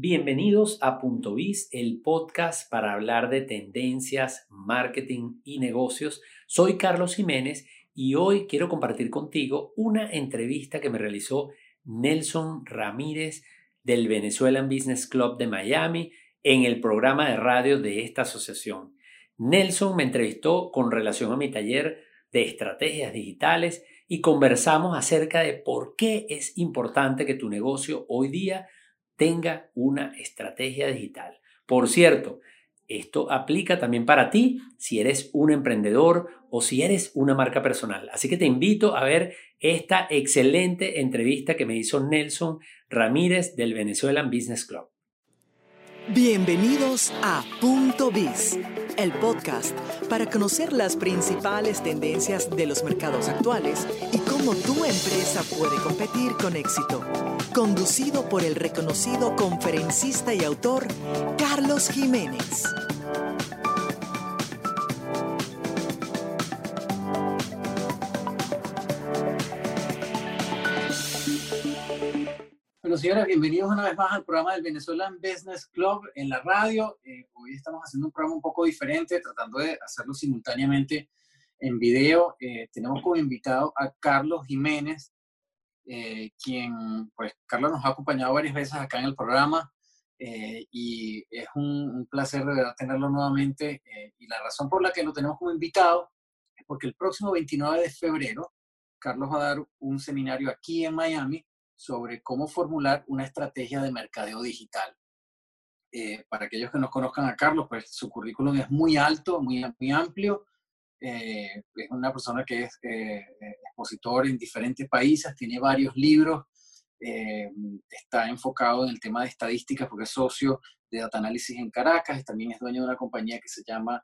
Bienvenidos a Punto Biz, el podcast para hablar de tendencias, marketing y negocios. Soy Carlos Jiménez y hoy quiero compartir contigo una entrevista que me realizó Nelson Ramírez del Venezuelan Business Club de Miami en el programa de radio de esta asociación. Nelson me entrevistó con relación a mi taller de estrategias digitales y conversamos acerca de por qué es importante que tu negocio hoy día tenga una estrategia digital. Por cierto, esto aplica también para ti si eres un emprendedor o si eres una marca personal. Así que te invito a ver esta excelente entrevista que me hizo Nelson Ramírez del Venezuelan Business Club. Bienvenidos a Punto Biz, el podcast para conocer las principales tendencias de los mercados actuales y cómo tu empresa puede competir con éxito. Conducido por el reconocido conferencista y autor Carlos Jiménez. Bueno, señores, bienvenidos una vez más al programa del Venezuelan Business Club en la radio. Eh, hoy estamos haciendo un programa un poco diferente, tratando de hacerlo simultáneamente en video. Eh, tenemos como invitado a Carlos Jiménez, eh, quien, pues, Carlos nos ha acompañado varias veces acá en el programa y es un, un, placer de verdad tenerlo nuevamente. y la razón por la que lo tenemos como invitado es porque el próximo 29 de febrero, Carlos va a dar un seminario aquí en Miami sobre cómo formular una estrategia de mercadeo digital. Eh, para aquellos que no conozcan a Carlos, pues su currículum es muy alto, muy, muy amplio. Eh, es una persona que es eh, expositor en diferentes países, tiene varios libros, está enfocado en el tema de estadísticas porque es socio de Data Analysis en Caracas, y también es dueño de una compañía que se llama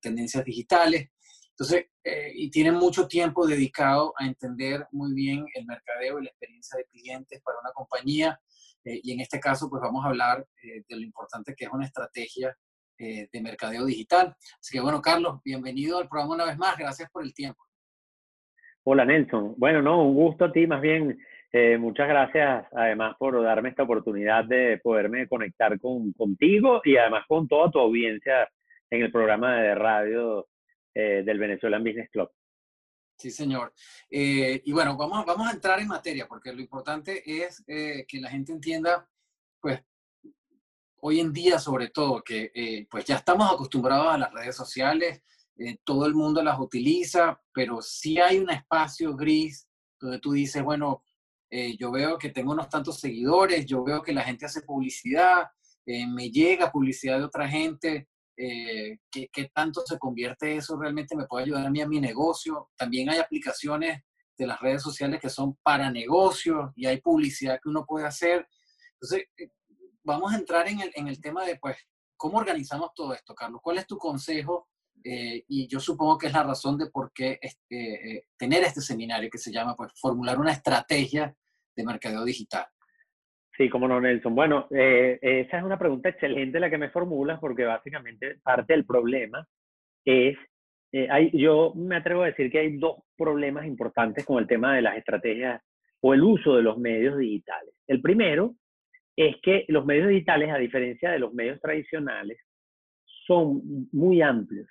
Tendencias Digitales. Entonces, eh, y tienen mucho tiempo dedicado a entender muy bien el mercadeo y la experiencia de clientes para una compañía. Eh, y en este caso, pues vamos a hablar eh, de lo importante que es una estrategia de mercadeo digital. Así que bueno, Carlos, bienvenido al programa una vez más. Gracias por el tiempo. Hola, Nelson. Bueno, no, un gusto a ti, más bien. muchas gracias además por darme esta oportunidad de poderme conectar con, contigo y además con toda tu audiencia en el programa de radio eh, del Venezuelan Business Club. Sí, señor. Eh, y bueno, vamos, vamos a entrar en materia, porque lo importante es eh, que la gente entienda, pues, hoy en día sobre todo, que pues ya estamos acostumbrados a las redes sociales, todo el mundo las utiliza, pero sí hay un espacio gris donde tú dices, bueno, yo veo que tengo unos tantos seguidores, yo veo que la gente hace publicidad, me llega publicidad de otra gente, eh, ¿qué, tanto se convierte eso realmente me puede ayudar a mí a mi negocio. También hay aplicaciones de las redes sociales que son para negocios y hay publicidad que uno puede hacer. Entonces, eh, vamos a entrar en el, en el tema de, pues, ¿cómo organizamos todo esto, Carlos? ¿Cuál es tu consejo? Eh, y yo supongo que es la razón de por qué este, tener este seminario que se llama, pues, formular una estrategia de mercadeo digital. Sí, como no, Nelson. Bueno, eh, esa es una pregunta excelente la que me formulas porque básicamente parte del problema es, eh, hay, yo me atrevo a decir que hay dos problemas importantes con el tema de las estrategias o el uso de los medios digitales. El primero es que los medios digitales, a diferencia de los medios tradicionales, son muy amplios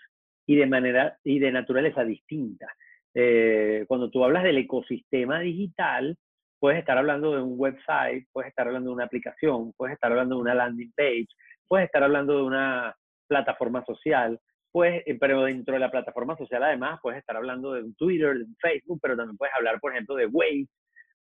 y de manera y de naturaleza distinta. Eh, cuando tú hablas del ecosistema digital, puedes estar hablando de un website, puedes estar hablando de una aplicación, puedes estar hablando de una landing page, puedes estar hablando de una plataforma social, pues, pero dentro de la plataforma social además puedes estar hablando de un Twitter, de un Facebook, pero también puedes hablar, por ejemplo, de Waze,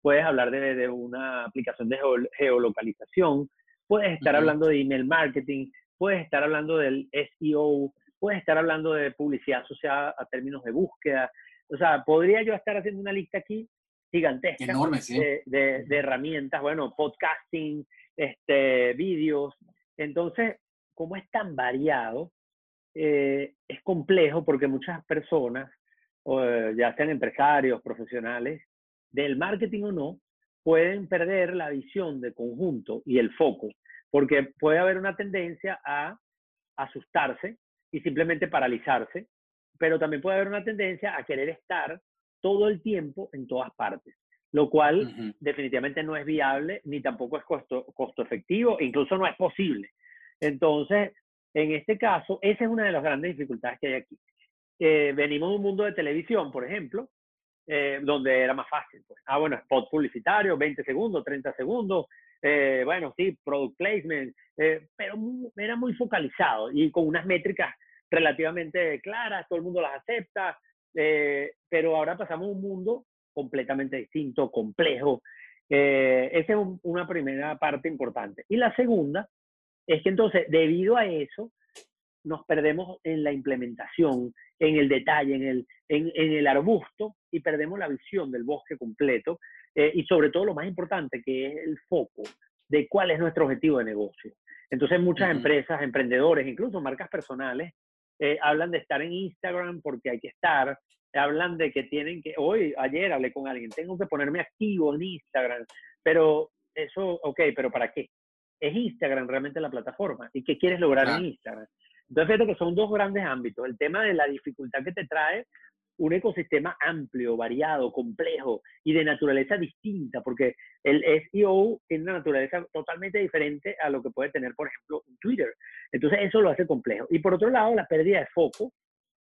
puedes hablar de, de una aplicación de geolocalización, puedes estar hablando de email marketing, puedes estar hablando del SEO, puedes estar hablando de publicidad asociada a términos de búsqueda. O sea, podría yo estar haciendo una lista aquí gigantesca de, herramientas, bueno, podcasting, este, vídeos. Entonces, como es tan variado, eh, es complejo porque muchas personas, ya sean empresarios, profesionales, del marketing o no, pueden perder la visión de conjunto y el foco, porque puede haber una tendencia a asustarse y simplemente paralizarse, pero también puede haber una tendencia a querer estar todo el tiempo en todas partes. lo cual definitivamente no es viable ni tampoco es costo, costo efectivo, incluso no es posible. Entonces, en este caso, esa es una de las grandes dificultades que hay aquí. Eh, venimos de un mundo de televisión, por ejemplo, eh, donde era más fácil. Pues. Ah, bueno, spot publicitario, 20 segundos, 30 segundos, eh, bueno, sí, product placement, pero era muy focalizado y con unas métricas relativamente claras, todo el mundo las acepta, pero ahora pasamos a un mundo completamente distinto, complejo. esa es una primera parte importante. Y la segunda es que entonces, debido a eso, nos perdemos en la implementación, en el detalle, en el, en, el arbusto y perdemos la visión del bosque completo eh, y sobre todo lo más importante que es el foco de cuál es nuestro objetivo de negocio. Entonces muchas empresas, emprendedores, incluso marcas personales, eh, hablan de estar en Instagram porque hay que estar, hablan de que tienen que, hoy, ayer hablé con alguien, tengo que ponerme activo en Instagram, pero eso, ok, pero ¿para qué? es Instagram realmente la plataforma y qué quieres lograr en Instagram. Entonces, fíjate que son dos grandes ámbitos. El tema de la dificultad que te trae un ecosistema amplio, variado, complejo y de naturaleza distinta, porque el SEO tiene una naturaleza totalmente diferente a lo que puede tener, por ejemplo, Twitter. Entonces, eso lo hace complejo. Y por otro lado, la pérdida de foco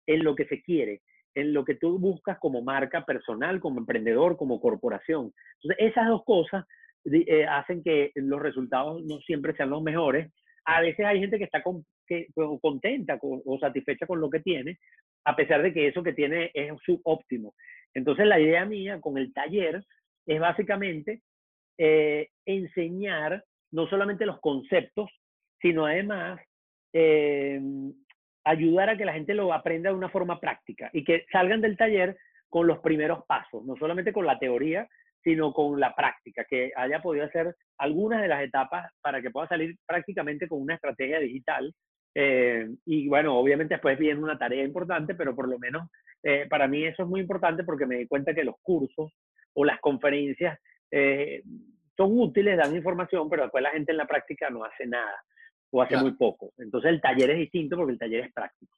en lo que se quiere, en lo que tú buscas como marca personal, como emprendedor, como corporación. Entonces, esas dos cosas eh, hacen que los resultados no siempre sean los mejores. A veces hay gente que está contenta o satisfecha con lo que tiene, a pesar de que eso que tiene es subóptimo. Entonces la idea mía con el taller es básicamente eh, enseñar no solamente los conceptos, sino además eh, ayudar a que la gente lo aprenda de una forma práctica y que salgan del taller con los primeros pasos, no solamente con la teoría, sino con la práctica, que haya podido hacer algunas de las etapas para que pueda salir prácticamente con una estrategia digital. Eh, y bueno, obviamente después viene una tarea importante, pero por lo menos eh, para mí eso es muy importante porque me di cuenta que los cursos o las conferencias eh, son útiles, dan información, pero después la gente en la práctica no hace nada o hace muy poco. Entonces el taller es distinto porque el taller es práctico.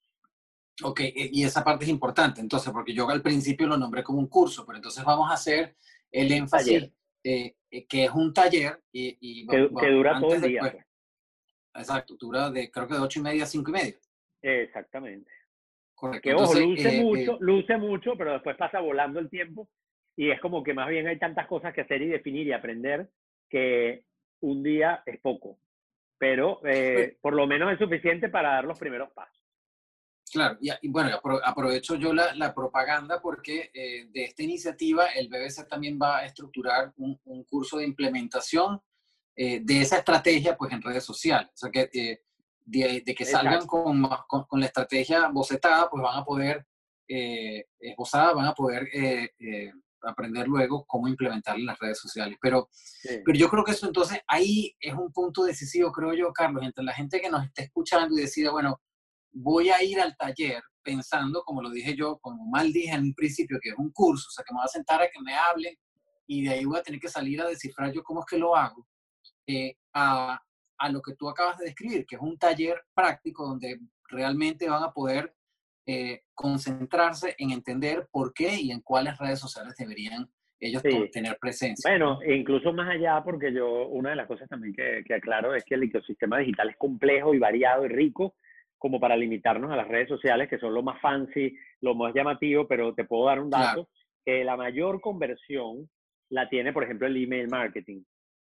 Ok, y esa parte es importante, entonces, porque yo al principio lo nombré como un curso, pero entonces vamos a hacer el énfasis eh, eh, que es un taller y, que, dura todo el día. Pues. exacto, dura de creo que de ocho y media a cinco y media. Exactamente. Correcto. Que ojo, luce eh, mucho, luce mucho, pero después pasa volando el tiempo y es como que más bien hay tantas cosas que hacer y definir y aprender que un día es poco, pero por lo menos es suficiente para dar los primeros pasos. Claro, y, bueno, aprovecho yo la, propaganda porque eh, de esta iniciativa el BBC también va a estructurar un, curso de implementación eh, de esa estrategia pues en redes sociales. O sea que eh, de, que salgan con, con, la estrategia bocetada, pues van a poder, esbozada, van a poder aprender luego cómo implementarla en las redes sociales. Pero, pero yo creo que eso entonces ahí es un punto decisivo, creo yo, Carlos, entre la gente que nos está escuchando y decide, bueno, voy a ir al taller pensando, como lo dije yo, como mal dije en un principio, que es un curso, o sea, que me voy a sentar a que me hablen y de ahí voy a tener que salir a descifrar yo cómo es que lo hago, eh, a, a, lo que tú acabas de describir, que es un taller práctico donde realmente van a poder eh, concentrarse en entender por qué y en cuáles redes sociales deberían ellos tener presencia. Bueno, incluso más allá, porque yo, una de las cosas también que, que aclaro es que el ecosistema digital es complejo y variado y rico, como para limitarnos a las redes sociales, que son lo más fancy, lo más llamativo, pero te puedo dar un dato, que la mayor conversión la tiene, por ejemplo, el email marketing.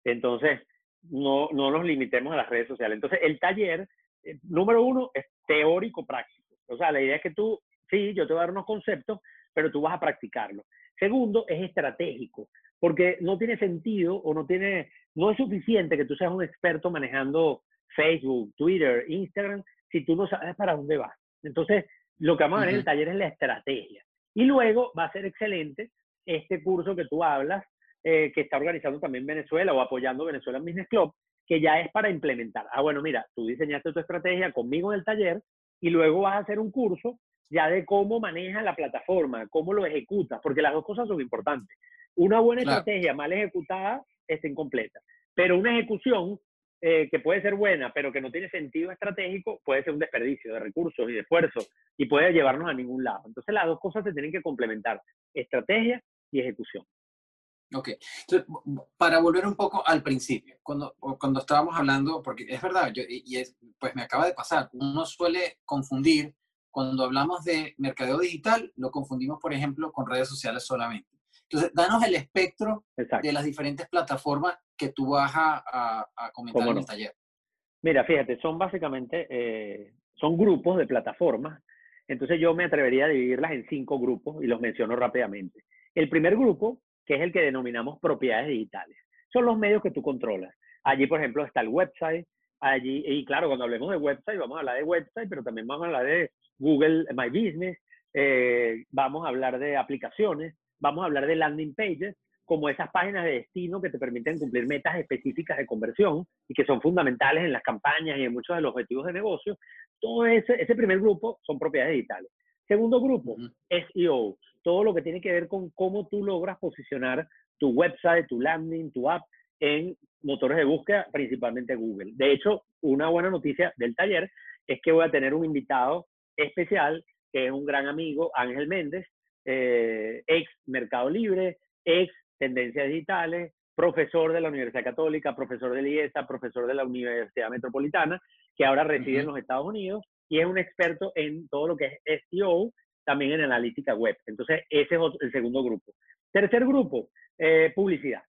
Entonces, no, no nos limitemos a las redes sociales. Entonces, el taller, eh, número uno, es teórico-práctico. O sea, la idea es que tú, sí, yo te voy a dar unos conceptos, pero tú vas a practicarlo. Segundo, es estratégico, porque no tiene sentido o no tiene, no es suficiente que tú seas un experto manejando Facebook, Twitter, Instagram, si tú no sabes para dónde vas. Entonces, lo que vamos a ver en el taller es la estrategia. Y luego va a ser excelente este curso que tú hablas, eh, que está organizando también Venezuela o apoyando Venezuela Business Club, que ya es para implementar. Ah, bueno, mira, tú diseñaste tu estrategia conmigo en el taller y luego vas a hacer un curso ya de cómo manejas la plataforma, cómo lo ejecutas, porque las dos cosas son importantes. Una buena estrategia mal ejecutada es incompleta, pero una ejecución eh, que puede ser buena, pero que no tiene sentido estratégico, puede ser un desperdicio de recursos y de esfuerzo y puede llevarnos a ningún lado. Entonces las dos cosas se tienen que complementar, estrategia y ejecución. Ok, entonces, para volver un poco al principio, cuando, cuando estábamos hablando, porque es verdad, yo, y es, pues me acaba de pasar, uno suele confundir, cuando hablamos de mercadeo digital, lo confundimos, por ejemplo, con redes sociales solamente. Entonces, danos el espectro de las diferentes plataformas que tú vas a, a, comentar en el taller. Mira, fíjate, son básicamente, eh, son grupos de plataformas, entonces yo me atrevería a dividirlas en cinco grupos y los menciono rápidamente. El primer grupo que es el que denominamos propiedades digitales. Son los medios que tú controlas. Allí, por ejemplo, está el website. Allí, y claro, cuando hablemos de website, vamos a hablar de website, pero también vamos a hablar de Google My Business, eh, vamos a hablar de aplicaciones, vamos a hablar de landing pages, como esas páginas de destino que te permiten cumplir metas específicas de conversión y que son fundamentales en las campañas y en muchos de los objetivos de negocio. Todo ese, ese primer grupo son propiedades digitales. Segundo grupo, SEO, todo lo que tiene que ver con cómo tú logras posicionar tu website, tu landing, tu app en motores de búsqueda, principalmente Google. De hecho, una buena noticia del taller es que voy a tener un invitado especial, que es un gran amigo, Ángel Méndez, eh, ex Mercado Libre, ex Tendencias Digitales, profesor de la Universidad Católica, profesor de IESA, profesor de la Universidad Metropolitana, que ahora reside en los Estados Unidos y es un experto en todo lo que es SEO, también en analítica web. Entonces, ese es el segundo grupo. Tercer grupo, eh, publicidad.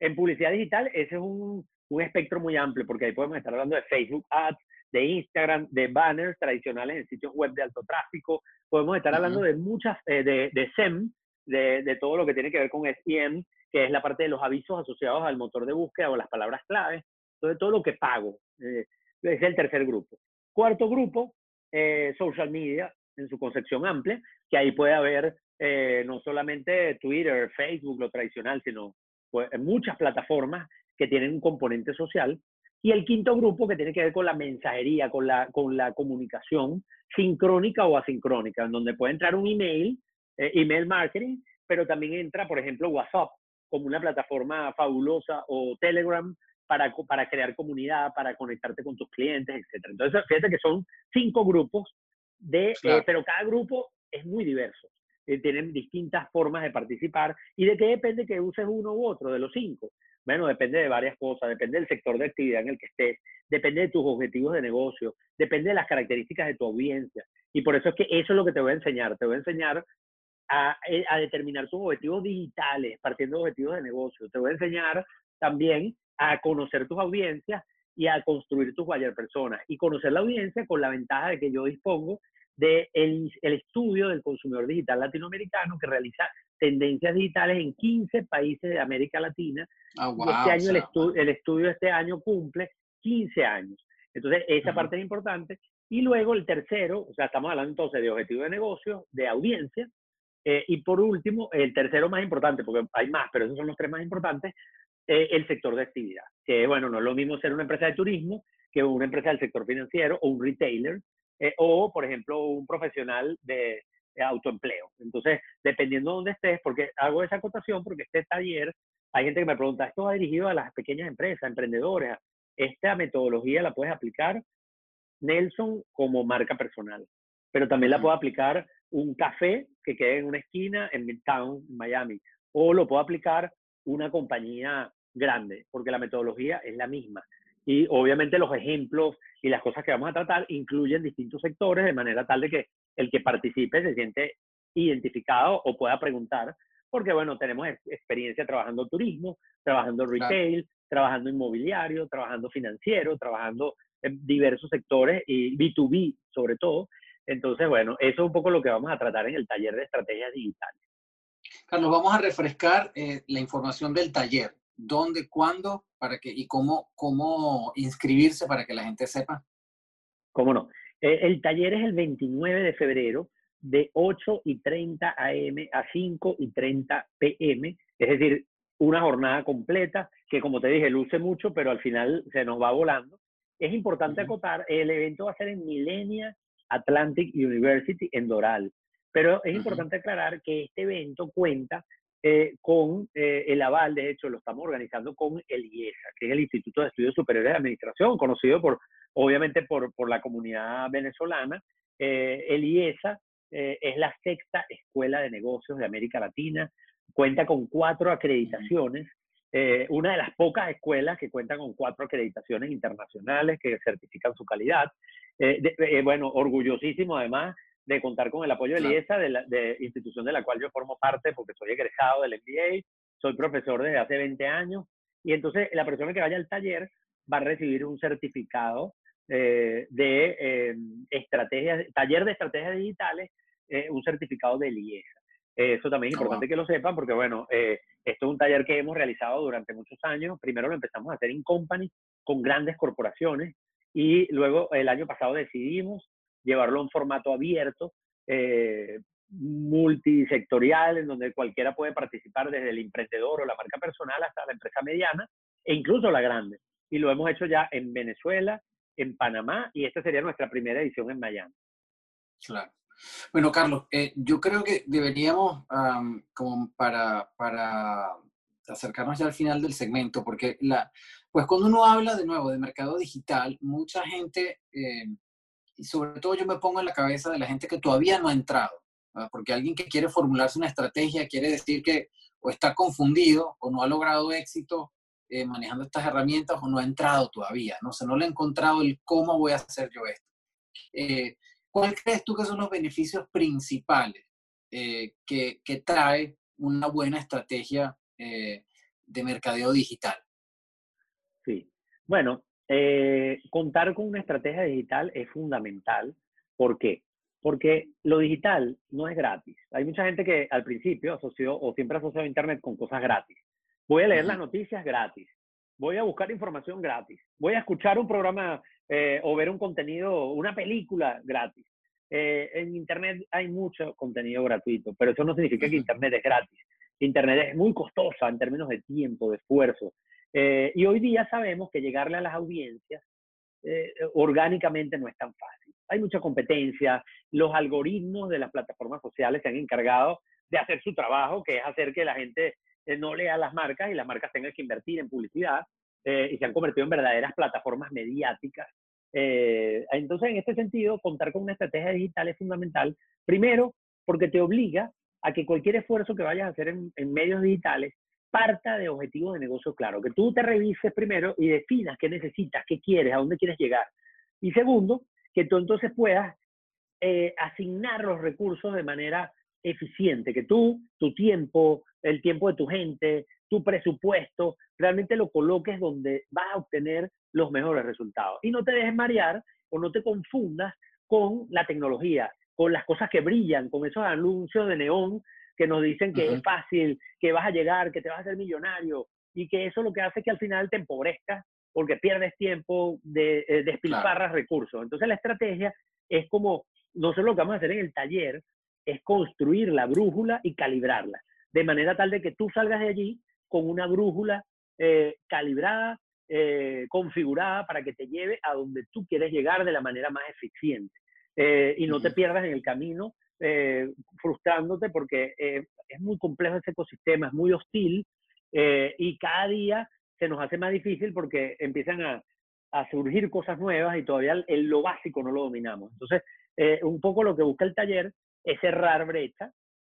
En publicidad digital, ese es un, un, espectro muy amplio, porque ahí podemos estar hablando de Facebook Ads, de Instagram, de banners tradicionales en sitios web de alto tráfico. Podemos estar hablando de muchas, eh, de, de, SEM, de, de, todo lo que tiene que ver con SEM, que es la parte de los avisos asociados al motor de búsqueda o las palabras claves. Entonces, todo lo que pago. Eh, es el tercer grupo. Cuarto grupo, eh, social media en su concepción amplia, que ahí puede haber eh, no solamente Twitter, Facebook, lo tradicional, sino pues, muchas plataformas que tienen un componente social. Y el quinto grupo que tiene que ver con la mensajería, con la, con la comunicación sincrónica o asincrónica, en donde puede entrar un email, email marketing, pero también entra, por ejemplo, WhatsApp como una plataforma fabulosa o Telegram para, para crear comunidad, para conectarte con tus clientes, etc. Entonces, fíjate que son cinco grupos, de, eh, pero cada grupo es muy diverso. Eh, tienen distintas formas de participar. ¿Y de qué depende que uses uno u otro de los cinco? Bueno, depende de varias cosas, depende del sector de actividad en el que estés, depende de tus objetivos de negocio, depende de las características de tu audiencia. Y por eso es que eso es lo que te voy a enseñar. Te voy a enseñar a, eh, a determinar tus objetivos digitales, partiendo de objetivos de negocio. Te voy a enseñar también a conocer tus audiencias y a construir tus buyer personas. Y conocer la audiencia con la ventaja de que yo dispongo del de el estudio del consumidor digital latinoamericano que realiza tendencias digitales en 15 países de América Latina. Ah, este año el, estu el, estudio este año cumple 15 años. Entonces, esa parte es importante. Y luego el tercero, o sea, estamos hablando entonces de objetivo de negocio, de audiencia. Eh, y por último, el tercero más importante, porque hay más, pero esos son los tres más importantes, eh, el sector de actividad. Que bueno, no es lo mismo ser una empresa de turismo que una empresa del sector financiero o un retailer eh, o, por ejemplo, un profesional de, autoempleo. Entonces, dependiendo de dónde estés, porque hago esa acotación porque este taller, hay gente que me pregunta, ¿esto va dirigido a las pequeñas empresas, emprendedores? Esta metodología la puedes aplicar, Nelson, como marca personal, pero también la puedo aplicar un café que quede en una esquina en Midtown, Miami, o lo puedo aplicar una compañía grande, porque la metodología es la misma. Y obviamente los ejemplos y las cosas que vamos a tratar incluyen distintos sectores de manera tal de que el que participe se siente identificado o pueda preguntar, porque bueno, tenemos experiencia trabajando turismo, trabajando retail, trabajando inmobiliario, trabajando financiero, trabajando en diversos sectores y B2B sobre todo. Entonces, bueno, eso es un poco lo que vamos a tratar en el taller de estrategias digitales. Carlos, vamos a refrescar eh, la información del taller. ¿Dónde, cuándo, para que, y cómo, cómo inscribirse para que la gente sepa? ¿Cómo no? Eh, el taller es el 29 de febrero de 8 y 30 AM a 5 y 30 PM, es decir, una jornada completa que como te dije luce mucho, pero al final se nos va volando. Es importante acotar, el evento va a ser en Millennia Atlantic University en Doral. Pero es importante aclarar que este evento cuenta eh, con eh, el aval, de hecho, lo estamos organizando con el IESA, que es el Instituto de Estudios Superiores de Administración, conocido por, obviamente, por, por la comunidad venezolana. Eh, el IESA es la sexta escuela de negocios de América Latina. cuenta con cuatro acreditaciones, eh, una de las pocas escuelas que cuenta con cuatro acreditaciones internacionales que certifican su calidad. Eh, bueno, orgullosísimo además de contar con el apoyo de IESA, de la de institución de la cual yo formo parte porque soy egresado del MBA, soy profesor desde hace 20 años, y entonces la persona que vaya al taller va a recibir un certificado eh, de eh, estrategias, taller de estrategias digitales, eh, un certificado de IESA. Eso también es oh, importante que lo sepan porque, bueno, esto es un taller que hemos realizado durante muchos años. Primero lo empezamos a hacer en company con grandes corporaciones y luego el año pasado decidimos llevarlo en formato abierto, multisectorial, en donde cualquiera puede participar desde el emprendedor o la marca personal hasta la empresa mediana e incluso la grande. Y lo hemos hecho ya en Venezuela, en Panamá y esta sería nuestra primera edición en Miami. Claro. Bueno, Carlos, eh, yo creo que deberíamos, como para, para acercarnos ya al final del segmento, porque la, pues cuando uno habla de nuevo de mercado digital, mucha gente, eh, y sobre todo yo me pongo en la cabeza de la gente que todavía no ha entrado, porque alguien que quiere formularse una estrategia quiere decir que o está confundido o no ha logrado éxito eh, manejando estas herramientas o no ha entrado todavía, ¿no? O no le ha encontrado el cómo voy a hacer yo esto. Eh, ¿Cuál crees tú que son los beneficios principales eh, que, que, trae una buena estrategia de mercadeo digital? Sí, bueno, contar con una estrategia digital es fundamental. ¿Por qué? Porque lo digital no es gratis. Hay mucha gente que al principio asoció o siempre asoció Internet con cosas gratis. Voy a leer las noticias gratis. Voy a buscar información gratis. Voy a escuchar un programa eh, o ver un contenido, una película gratis. Eh, en Internet hay mucho contenido gratuito, pero eso no significa que Internet es gratis. Internet es muy costosa en términos de tiempo, de esfuerzo. Eh, y hoy día sabemos que llegarle a las audiencias orgánicamente no es tan fácil. Hay mucha competencia. Los algoritmos de las plataformas sociales se han encargado de hacer su trabajo, que es hacer que la gente eh, no lea las marcas y las marcas tengan que invertir en publicidad eh, y se han convertido en verdaderas plataformas mediáticas. Eh, entonces, en este sentido, contar con una estrategia digital es fundamental. Primero, porque te obliga a que cualquier esfuerzo que vayas a hacer en, en medios digitales parta de objetivos de negocio claro, que tú te revises primero y definas qué necesitas, qué quieres, a dónde quieres llegar. Y segundo, que tú entonces puedas asignar los recursos de manera eficiente, que tú, tu tiempo, el tiempo de tu gente, tu presupuesto, realmente lo coloques donde vas a obtener los mejores resultados. Y no te dejes marear o no te confundas con la tecnología, con las cosas que brillan, con esos anuncios de neón que nos dicen que es fácil, que vas a llegar, que te vas a hacer millonario, y que eso lo que hace es que al final te empobrezcas porque pierdes tiempo, de, eh, despilfarras recursos. Entonces la estrategia es como, no sé lo que vamos a hacer en el taller, es construir la brújula y calibrarla, de manera tal de que tú salgas de allí con una brújula eh, calibrada, eh, configurada para que te lleve a donde tú quieres llegar de la manera más eficiente. Eh, y no te pierdas en el camino frustrándote porque es muy complejo ese ecosistema, es muy hostil y cada día se nos hace más difícil porque empiezan a, a surgir cosas nuevas y todavía el, lo básico no lo dominamos. Entonces, un poco lo que busca el taller es cerrar brecha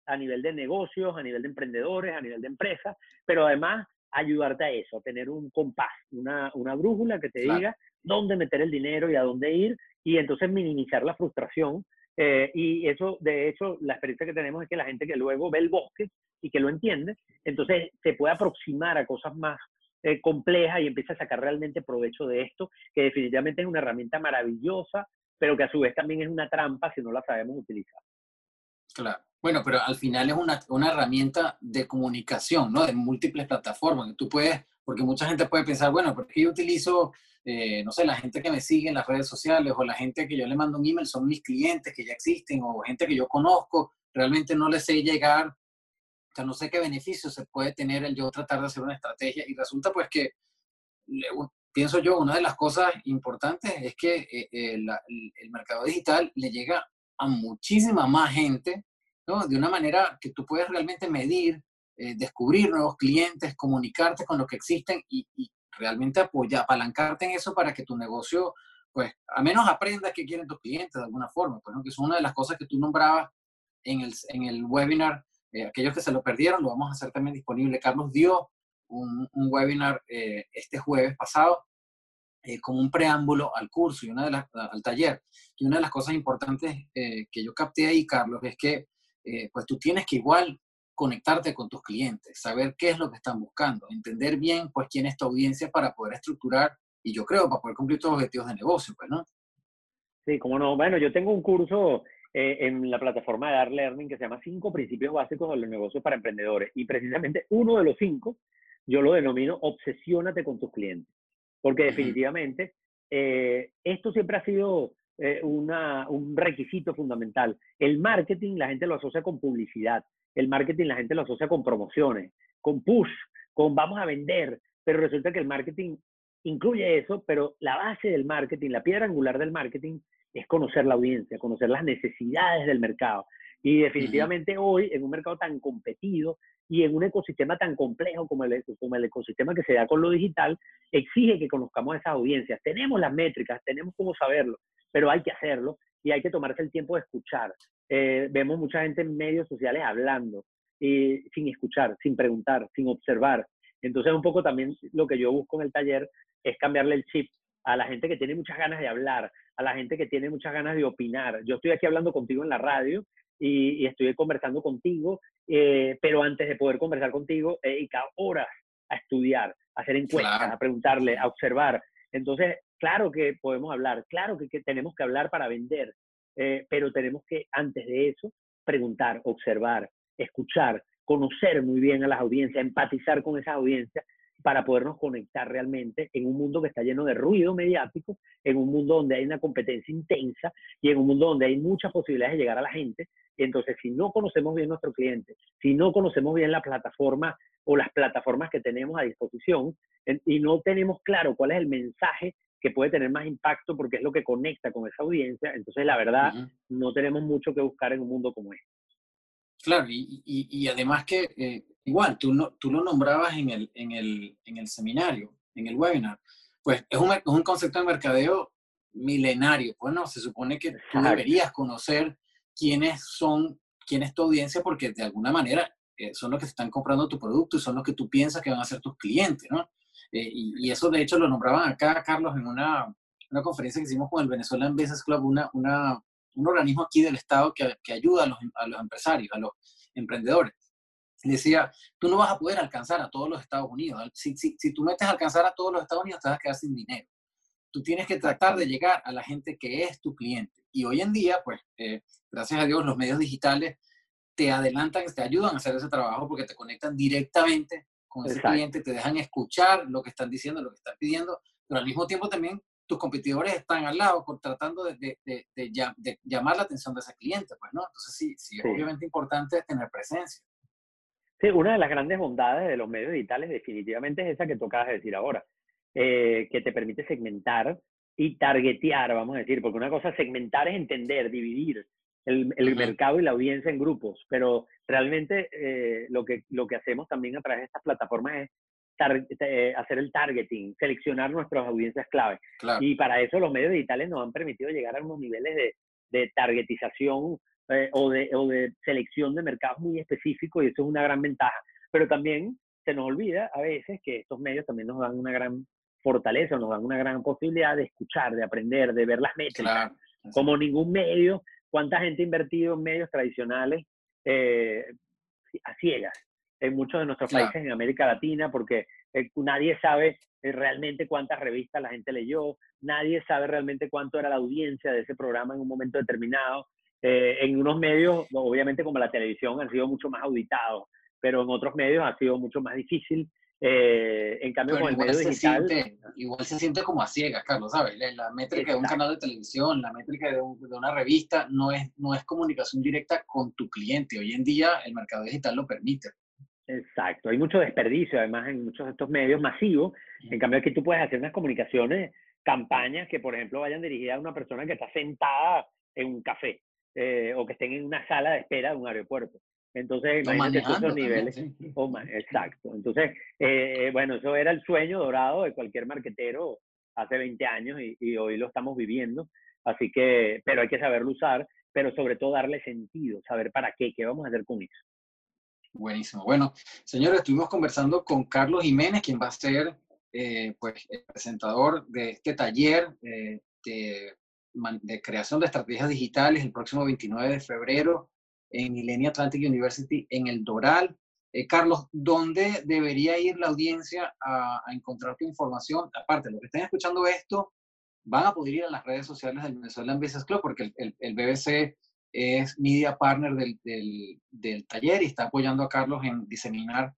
a nivel de negocios, a nivel de emprendedores, a nivel de empresas, pero además ayudarte a eso, a tener un compás, una, una brújula que te diga dónde meter el dinero y a dónde ir, y entonces minimizar la frustración. Eh, y eso, de hecho, la experiencia que tenemos es que la gente que luego ve el bosque y que lo entiende, entonces se puede aproximar a cosas más eh, complejas y empieza a sacar realmente provecho de esto, que definitivamente es una herramienta maravillosa, pero que a su vez también es una trampa si no la sabemos utilizar. Bueno, pero al final es una, una, herramienta de comunicación, ¿no? De múltiples plataformas. Tú puedes, porque mucha gente puede pensar, bueno, porque yo utilizo, eh, no sé, la gente que me sigue en las redes sociales o la gente que yo le mando un email son mis clientes que ya existen o gente que yo conozco, realmente no les sé llegar, o sea, no sé qué beneficio se puede tener el yo tratar de hacer una estrategia y resulta pues que, pienso yo, una de las cosas importantes es que eh, eh, el mercado digital le llega a muchísima más gente, ¿no? De una manera que tú puedes realmente medir, eh, descubrir nuevos clientes, comunicarte con los que existen y, realmente apoyar, apalancarte en eso para que tu negocio, pues, a menos aprenda qué quieren tus clientes de alguna forma, pues. Que es una de las cosas que tú nombrabas en el, en el webinar eh, aquellos que se lo perdieron, lo vamos a hacer también disponible. Carlos dio un, webinar eh, este jueves pasado como un preámbulo al curso y una de al taller. Y una de las cosas importantes que yo capté ahí, Carlos, es que pues tú tienes que igual conectarte con tus clientes, saber qué es lo que están buscando, entender bien pues quién es tu audiencia para poder estructurar y yo creo para poder cumplir tus objetivos de negocio, pues, ¿no? Sí, como no. Bueno, yo tengo un curso eh, en la plataforma de Dar Learning que se llama Cinco Principios Básicos de los Negocios para Emprendedores. Y precisamente uno de los cinco, yo lo denomino Obsesiónate con tus clientes. Porque definitivamente eh, esto siempre ha sido eh, una, un requisito fundamental. El marketing la gente lo asocia con publicidad. El marketing la gente lo asocia con promociones, con push, con vamos a vender. Pero resulta que el marketing incluye eso, pero la base del marketing, la piedra angular del marketing es conocer la audiencia, conocer las necesidades del mercado. Y definitivamente hoy, en un mercado tan competido y en un ecosistema tan complejo como el, como el ecosistema que se da con lo digital, exige que conozcamos esas audiencias. Tenemos las métricas, tenemos cómo saberlo, pero hay que hacerlo y hay que tomarse el tiempo de escuchar. Eh, vemos mucha gente en medios sociales hablando y sin escuchar, sin preguntar, sin observar. Entonces, un poco también lo que yo busco en el taller es cambiarle el chip a la gente que tiene muchas ganas de hablar, a la gente que tiene muchas ganas de opinar. Yo estoy aquí hablando contigo en la radio y, estoy conversando contigo, eh, pero antes de poder conversar contigo he dedicado horas a estudiar, a hacer encuestas, a preguntarle, a observar. Entonces, claro que podemos hablar, claro que, tenemos que hablar para vender, eh, pero tenemos que, antes de eso, preguntar, observar, escuchar, conocer muy bien a las audiencias, empatizar con esas audiencias para podernos conectar realmente en un mundo que está lleno de ruido mediático, en un mundo donde hay una competencia intensa y en un mundo donde hay muchas posibilidades de llegar a la gente. entonces, si no conocemos bien nuestro cliente, si no conocemos bien la plataforma o las plataformas que tenemos a disposición y no tenemos claro cuál es el mensaje que puede tener más impacto porque es lo que conecta con esa audiencia, entonces la verdad no tenemos mucho que buscar en un mundo como este. Claro, y, y, además que eh, igual, tú, no, tú lo nombrabas en el, en, el, en el seminario, en el webinar, pues es un, un concepto de mercadeo milenario. Pues no, se supone que tú deberías conocer quiénes son, quién es tu audiencia, porque de alguna manera eh, son los que están comprando tu producto y son los que tú piensas que van a ser tus clientes, ¿no? Eh, y, eso de hecho lo nombraban acá, Carlos, en una, una conferencia que hicimos con el Venezuelan Business Club, una, una, un organismo aquí del Estado que, que ayuda a los, a los, empresarios, a los emprendedores. decía, tú no vas a poder alcanzar a todos los Estados Unidos. Si, si, si tú metes a alcanzar a todos los Estados Unidos, te vas a quedar sin dinero. Tú tienes que tratar de llegar a la gente que es tu cliente. Y hoy en día, pues, eh, gracias a Dios, los medios digitales te adelantan, te ayudan a hacer ese trabajo porque te conectan directamente con ese cliente, te dejan escuchar lo que están diciendo, lo que están pidiendo, pero al mismo tiempo también tus competidores están al lado tratando de, llamar la atención de ese cliente, pues, ¿no? Entonces sí, sí, es obviamente importante tener presencia. Sí, una de las grandes bondades de los medios digitales definitivamente es esa que tocabas de decir ahora, eh, que te permite segmentar y targetear, vamos a decir, porque una cosa segmentar es entender, dividir el, el mercado y la audiencia en grupos, pero realmente eh, lo, que, lo que hacemos también a través de estas plataformas es hacer el targeting, seleccionar nuestras audiencias clave. Y para eso los medios digitales nos han permitido llegar a unos niveles de, de targetización eh, o, de, o de selección de mercados muy específicos y eso es una gran ventaja. Pero también se nos olvida a veces que estos medios también nos dan una gran fortaleza, nos dan una gran posibilidad de escuchar, de aprender, de ver las métricas. Como ningún medio, cuánta gente ha invertido en medios tradicionales eh, a ciegas en muchos de nuestros países en América Latina, porque eh, nadie sabe eh, realmente cuántas revistas la gente leyó, nadie sabe realmente cuánto era la audiencia de ese programa en un momento determinado. Eh, en unos medios, obviamente como la televisión, han sido mucho más auditados, pero en otros medios ha sido mucho más difícil. en cambio, con el medio digital... igual se siente como a ciegas, Carlos, ¿sabes? La, métrica de un canal de televisión, la métrica de, de, una revista, no es, no es comunicación directa con tu cliente. Hoy en día el mercado digital lo permite. Exacto, hay mucho desperdicio además en muchos de estos medios masivos. En cambio, aquí tú puedes hacer unas comunicaciones, campañas que, por ejemplo, vayan dirigidas a una persona que está sentada en un café eh, o que estén en una sala de espera de un aeropuerto. Entonces, imagínate esos niveles. exacto. Entonces, eh, bueno, eso era el sueño dorado de cualquier marquetero hace 20 años y, y, hoy lo estamos viviendo. Así que, pero hay que saberlo usar, pero sobre todo darle sentido, saber para qué, qué vamos a hacer con eso. Buenísimo. Bueno, señores, estuvimos conversando con Carlos Jiménez, quien va a ser eh, pues, el presentador de este taller eh, de, creación de estrategias digitales el próximo 29 de febrero en Millennium Atlantic University en el Doral. Eh, Carlos, ¿dónde debería ir la audiencia a, encontrar tu información? Aparte, los que estén escuchando esto, van a poder ir a las redes sociales del Venezuelan Business Club, porque el, el, BBC es media partner del, del, del, taller y está apoyando a Carlos en diseminar,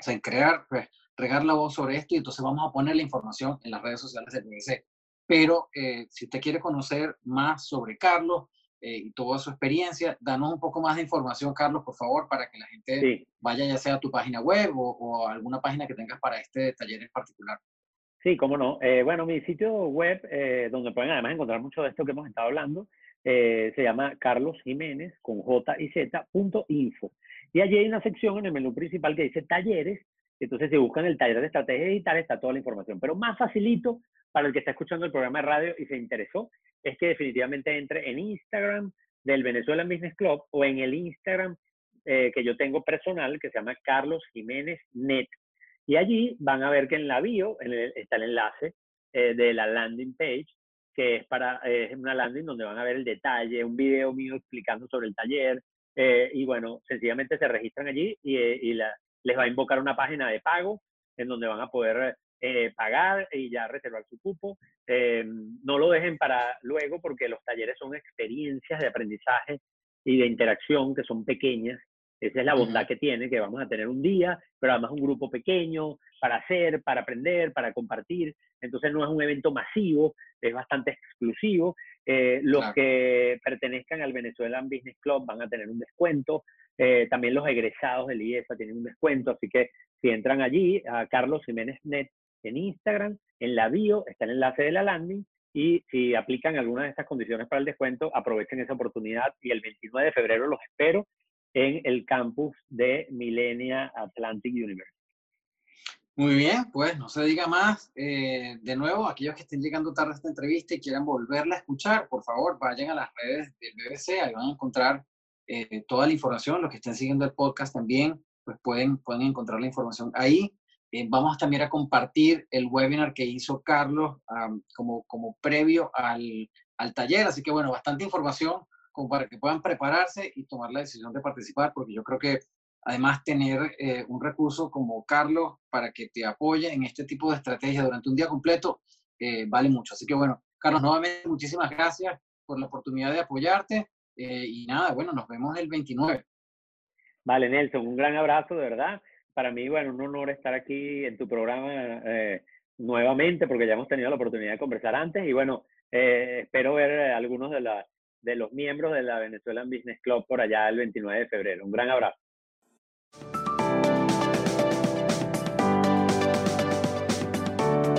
o sea, en crear, pues, regar la voz sobre esto y entonces vamos a poner la información en las redes sociales del BBC. Pero eh, si usted quiere conocer más sobre Carlos, eh, y toda su experiencia. Danos un poco más de información, Carlos, por favor, para que la gente vaya ya sea a tu página web o, a alguna página que tengas para este taller en particular. Sí, cómo no. Eh, bueno, mi sitio web, eh, donde pueden además encontrar mucho de esto que hemos estado hablando, se llama Carlos Jiménez con J y Z punto info. Y allí hay una sección en el menú principal que dice talleres. Entonces, si buscan el taller de estrategia digital, está toda la información. Pero más facilito para el que está escuchando el programa de radio y se interesó, es que definitivamente entre en Instagram del Venezuelan Business Club o en el Instagram eh, que yo tengo personal que se llama Carlos Jiménez Net. Y allí van a ver que en la bio está el enlace eh, de la landing page, que es para es una landing donde van a ver el detalle, un video mío explicando sobre el taller. Eh, y bueno, sencillamente se registran allí y, y la, les va a invocar una página de pago en donde van a poder eh, pagar y ya reservar su cupo. Eh, no lo dejen para luego porque los talleres son experiencias de aprendizaje y de interacción que son pequeñas. Esa es la bondad que tiene, que vamos a tener un día, pero además un grupo pequeño para hacer, para aprender, para compartir. Entonces no es un evento masivo, es bastante exclusivo. Eh, los que pertenezcan al Venezuelan Business Club van a tener un descuento. también los egresados del IEFA tienen un descuento, así que si entran allí a Carlos Jiménez Net en Instagram, en la bio está el enlace de la landing y si aplican alguna de estas condiciones para el descuento, aprovechen esa oportunidad y el 29 de febrero los espero en el campus de Millenia Atlantic University. Muy bien, pues no se diga más. Eh, de nuevo, aquellos que estén llegando tarde a esta entrevista y quieran volverla a escuchar, por favor, vayan a las redes del BBC, ahí van a encontrar eh, toda la información. Los que estén siguiendo el podcast también, pues pueden, pueden encontrar la información ahí. Eh, vamos también a compartir el webinar que hizo Carlos como, como previo al, al, taller. Así que bueno, bastante información como para que puedan prepararse y tomar la decisión de participar, porque yo creo que además tener eh, un recurso como Carlos para que te apoye en este tipo de estrategia durante un día completo eh, vale mucho. Así que bueno, Carlos, nuevamente muchísimas gracias por la oportunidad de apoyarte y nada, bueno, nos vemos el 29. Vale, Nelson, un gran abrazo, de verdad para mí, bueno, un honor estar aquí en tu programa eh, nuevamente, porque ya hemos tenido la oportunidad de conversar antes y bueno, eh, espero ver algunos de, la, de los miembros de la Venezuelan Business Club por allá el 29 de febrero. Un gran abrazo.